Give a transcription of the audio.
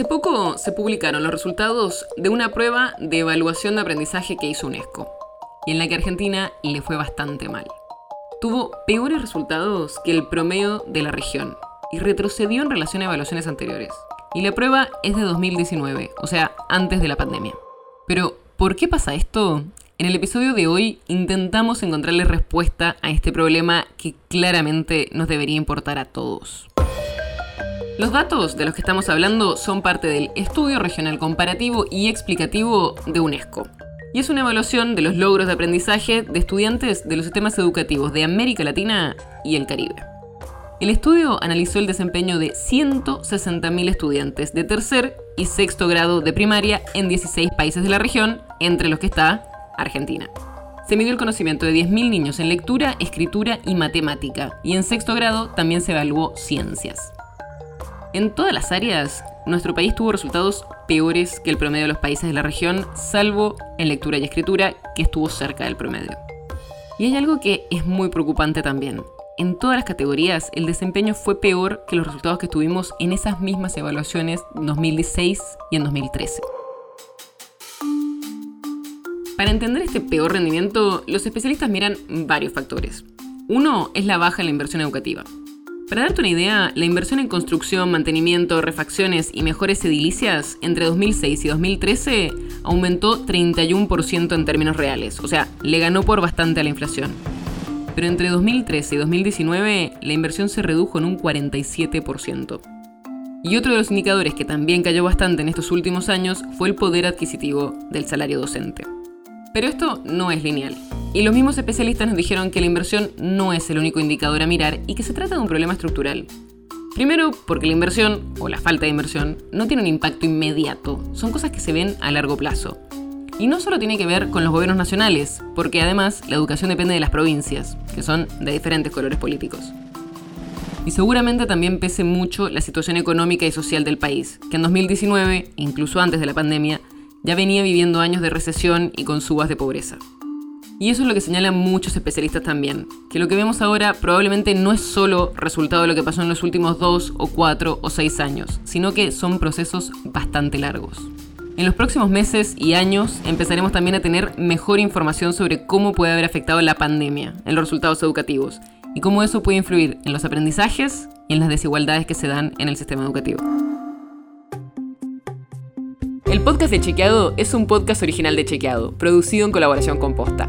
Hace poco se publicaron los resultados de una prueba de evaluación de aprendizaje que hizo UNESCO, y en la que Argentina le fue bastante mal. Tuvo peores resultados que el promedio de la región y retrocedió en relación a evaluaciones anteriores. Y la prueba es de 2019, o sea, antes de la pandemia. Pero, ¿por qué pasa esto? En el episodio de hoy intentamos encontrarle respuesta a este problema que claramente nos debería importar a todos. Los datos de los que estamos hablando son parte del Estudio Regional Comparativo y Explicativo de UNESCO. Y es una evaluación de los logros de aprendizaje de estudiantes de los sistemas educativos de América Latina y el Caribe. El estudio analizó el desempeño de 160.000 estudiantes de tercer y sexto grado de primaria en 16 países de la región, entre los que está Argentina. Se midió el conocimiento de 10.000 niños en lectura, escritura y matemática, y en sexto grado también se evaluó ciencias. En todas las áreas, nuestro país tuvo resultados peores que el promedio de los países de la región, salvo en lectura y escritura, que estuvo cerca del promedio. Y hay algo que es muy preocupante también. En todas las categorías, el desempeño fue peor que los resultados que tuvimos en esas mismas evaluaciones en 2016 y en 2013. Para entender este peor rendimiento, los especialistas miran varios factores. Uno es la baja en la inversión educativa. Para darte una idea, la inversión en construcción, mantenimiento, refacciones y mejores edilicias entre 2006 y 2013 aumentó 31% en términos reales, o sea, le ganó por bastante a la inflación. Pero entre 2013 y 2019 la inversión se redujo en un 47%. Y otro de los indicadores que también cayó bastante en estos últimos años fue el poder adquisitivo del salario docente. Pero esto no es lineal. Y los mismos especialistas nos dijeron que la inversión no es el único indicador a mirar y que se trata de un problema estructural. Primero, porque la inversión, o la falta de inversión, no tiene un impacto inmediato, son cosas que se ven a largo plazo. Y no solo tiene que ver con los gobiernos nacionales, porque además la educación depende de las provincias, que son de diferentes colores políticos. Y seguramente también pese mucho la situación económica y social del país, que en 2019, incluso antes de la pandemia, ya venía viviendo años de recesión y con subas de pobreza. Y eso es lo que señalan muchos especialistas también, que lo que vemos ahora probablemente no es solo resultado de lo que pasó en los últimos dos o cuatro o seis años, sino que son procesos bastante largos. En los próximos meses y años empezaremos también a tener mejor información sobre cómo puede haber afectado la pandemia en los resultados educativos y cómo eso puede influir en los aprendizajes y en las desigualdades que se dan en el sistema educativo. El podcast de Chequeado es un podcast original de Chequeado, producido en colaboración con Posta.